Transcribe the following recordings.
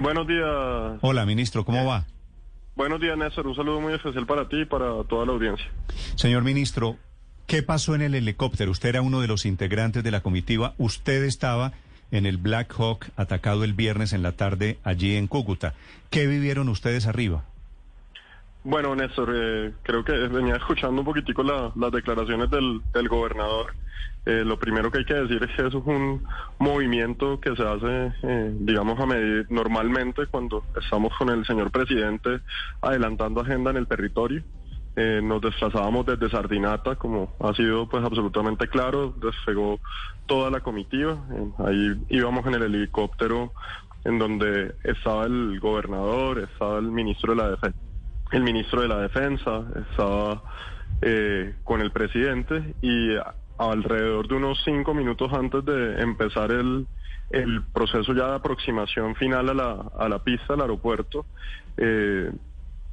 Buenos días. Hola, ministro, ¿cómo va? Buenos días, Néstor. Un saludo muy especial para ti y para toda la audiencia. Señor ministro, ¿qué pasó en el helicóptero? Usted era uno de los integrantes de la comitiva. Usted estaba en el Black Hawk atacado el viernes en la tarde allí en Cúcuta. ¿Qué vivieron ustedes arriba? Bueno, Néstor, eh, creo que venía escuchando un poquitico la- las declaraciones del, del gobernador. Eh, lo primero que hay que decir es que eso es un movimiento que se hace, eh, digamos, a medir normalmente cuando estamos con el señor presidente adelantando agenda en el territorio. Eh, nos desplazábamos desde Sardinata, como ha sido pues absolutamente claro, despegó toda la comitiva. Eh, ahí íbamos en el helicóptero en donde estaba el gobernador, estaba el ministro de la defensa el ministro de la Defensa, estaba eh, con el presidente y alrededor de unos cinco minutos antes de empezar el, el proceso ya de aproximación final a la, a la pista, al aeropuerto, eh,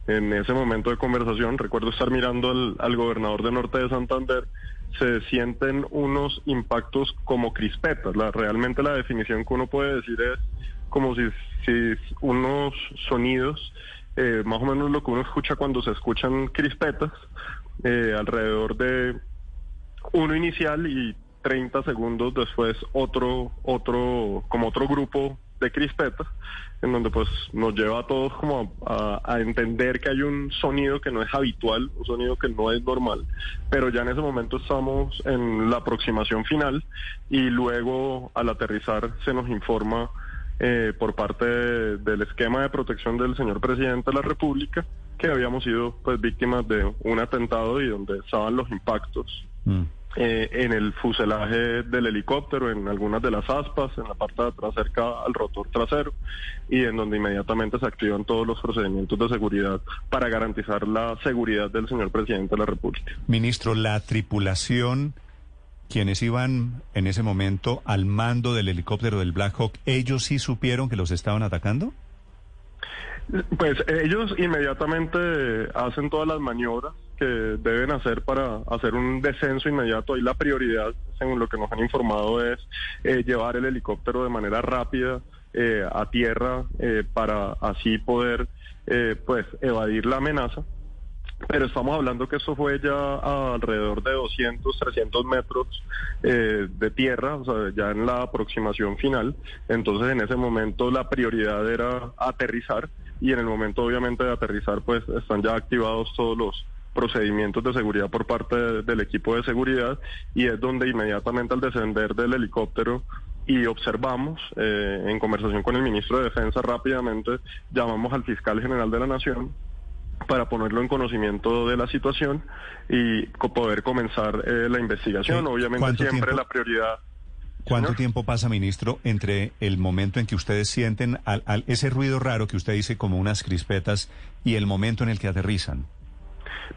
en ese momento de conversación, recuerdo estar mirando al, al gobernador de Norte de Santander, se sienten unos impactos como crispetas. La, realmente la definición que uno puede decir es como si unos sonidos, eh, más o menos lo que uno escucha cuando se escuchan crispetas, eh, alrededor de uno inicial y 30 segundos después otro, otro, como otro grupo de crispetas, en donde pues nos lleva a todos como a, a- a entender que hay un sonido que no es habitual, un sonido que no es normal, pero ya en ese momento estamos en la aproximación final y luego al aterrizar se nos informa eh, por parte de- del esquema de protección del señor presidente de la República que habíamos sido pues víctimas de un atentado y donde estaban los impactos Mm. eh, en el fuselaje del helicóptero, en algunas de las aspas, en la parte de atrás cerca al rotor trasero y en donde inmediatamente se activan todos los procedimientos de seguridad para garantizar la seguridad del señor presidente de la República. Ministro, la tripulación, quienes iban en ese momento al mando del helicóptero del Black Hawk, ¿ellos sí supieron que los estaban atacando? Pues ellos inmediatamente hacen todas las maniobras que deben hacer para hacer un descenso inmediato. Ahí la prioridad, según lo que nos han informado, es eh, llevar el helicóptero de manera rápida eh, a tierra eh, para así poder eh, pues evadir la amenaza. Pero estamos hablando que eso fue ya alrededor de 200, 300 metros eh, de tierra, o sea, ya en la aproximación final. Entonces, en ese momento la prioridad era aterrizar y en el momento, obviamente, de aterrizar, pues están ya activados todos los procedimientos de seguridad por parte de- del equipo de seguridad y es donde inmediatamente al descender del helicóptero y observamos, eh, en conversación con el ministro de Defensa rápidamente, llamamos al fiscal general de la Nación para ponerlo en conocimiento de la situación y co- poder comenzar eh, la investigación. Sí. Obviamente ¿Cuánto siempre tiempo? la prioridad. ¿Cuánto tiempo pasa, ministro, entre el momento en que ustedes sienten al- al- ese ruido raro que usted dice como unas crispetas y el momento en el que aterrizan?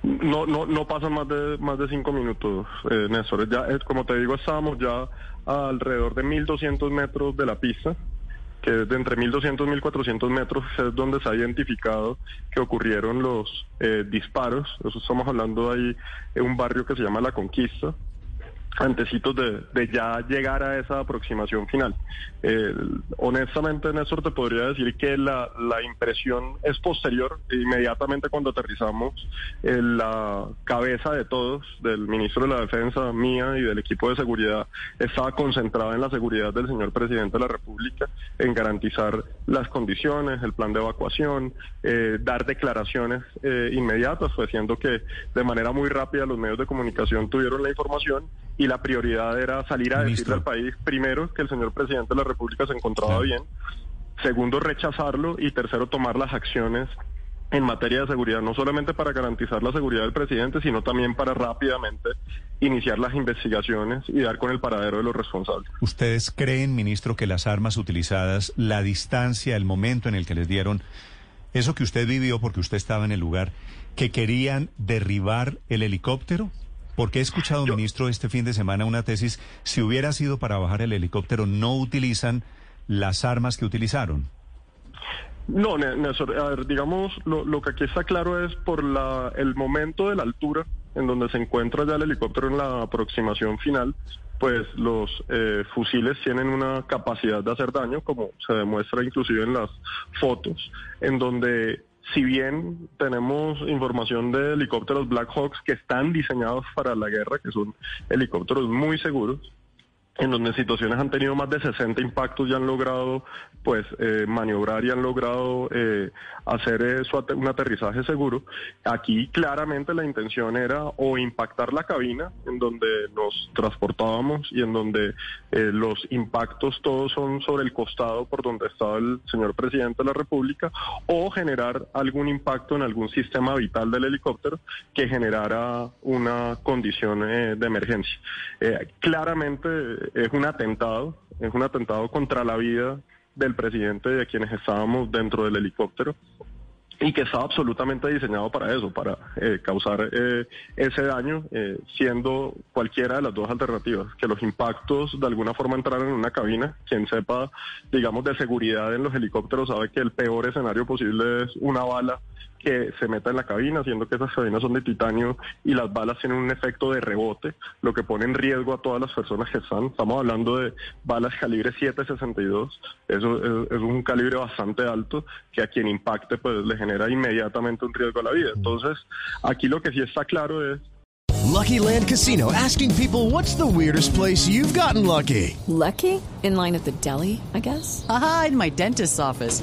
No, no, no pasan más de más de cinco minutos, eh, Néstor. Ya, eh, como te digo, estábamos ya alrededor de 1.200 metros de la pista, que es de entre 1.200 y 1.400 metros es donde se ha identificado que ocurrieron los eh, disparos. Eso estamos hablando ahí en un barrio que se llama La Conquista. Antecitos de, ya llegar a esa aproximación final. Eh, honestamente, Néstor, te podría decir que la, la impresión es posterior. Inmediatamente cuando aterrizamos, eh, la cabeza de todos, del ministro de la Defensa, mía y del equipo de seguridad, estaba concentrada en la seguridad del señor presidente de la República, en garantizar las condiciones, el plan de evacuación, eh, dar declaraciones eh, inmediatas, pues siendo que de manera muy rápida los medios de comunicación tuvieron la información y la prioridad era salir a Ministro. decirle al país, primero, que el señor presidente de la República se encontraba Claro. bien, segundo, rechazarlo y tercero, tomar las acciones en materia de seguridad, no solamente para garantizar la seguridad del presidente, sino también para rápidamente iniciar las investigaciones y dar con el paradero de los responsables. ¿Ustedes creen, ministro, que las armas utilizadas, la distancia, el momento en el que les dieron, eso que usted vivió porque usted estaba en el lugar, que querían derribar el helicóptero? Porque he escuchado, ministro, este fin de semana una tesis, si hubiera sido para bajar el helicóptero, no utilizan las armas que utilizaron. No, Néstor, a ver, digamos, lo, lo, que aquí está claro es por la, el momento de la altura en donde se encuentra ya el helicóptero en la aproximación final, pues los eh, fusiles tienen una capacidad de hacer daño, como se demuestra inclusive en las fotos, en donde si bien tenemos información de helicópteros Black Hawks que están diseñados para la guerra, que son helicópteros muy seguros, en donde situaciones han tenido más de 60 impactos y han logrado pues eh, maniobrar y han logrado eh, hacer eso, un aterrizaje seguro. Aquí claramente la intención era o impactar la cabina en donde nos transportábamos y en donde eh, los impactos todos son sobre el costado por donde estaba el señor presidente de la República o generar algún impacto en algún sistema vital del helicóptero que generara una condición de emergencia. claramente es un atentado, es un atentado contra la vida del presidente de quienes estábamos dentro del helicóptero y que estaba absolutamente diseñado para eso, para eh, causar eh, ese daño, eh, siendo cualquiera de las dos alternativas, que los impactos de alguna forma entraran en una cabina, quien sepa, digamos, de seguridad en los helicópteros sabe que el peor escenario posible es una bala que se meta en la cabina, siendo que esas cabinas son de titanio y las balas tienen un efecto de rebote, lo que pone en riesgo a todas las personas que están. Estamos hablando de balas calibre 7.62, eso es, un calibre bastante alto que a quien impacte pues le genera inmediatamente un riesgo a la vida. Entonces, aquí lo que sí está claro es Lucky Land Casino asking people what's the weirdest place you've gotten lucky? Lucky? In line at the deli, I guess. Aha, in my dentist's office.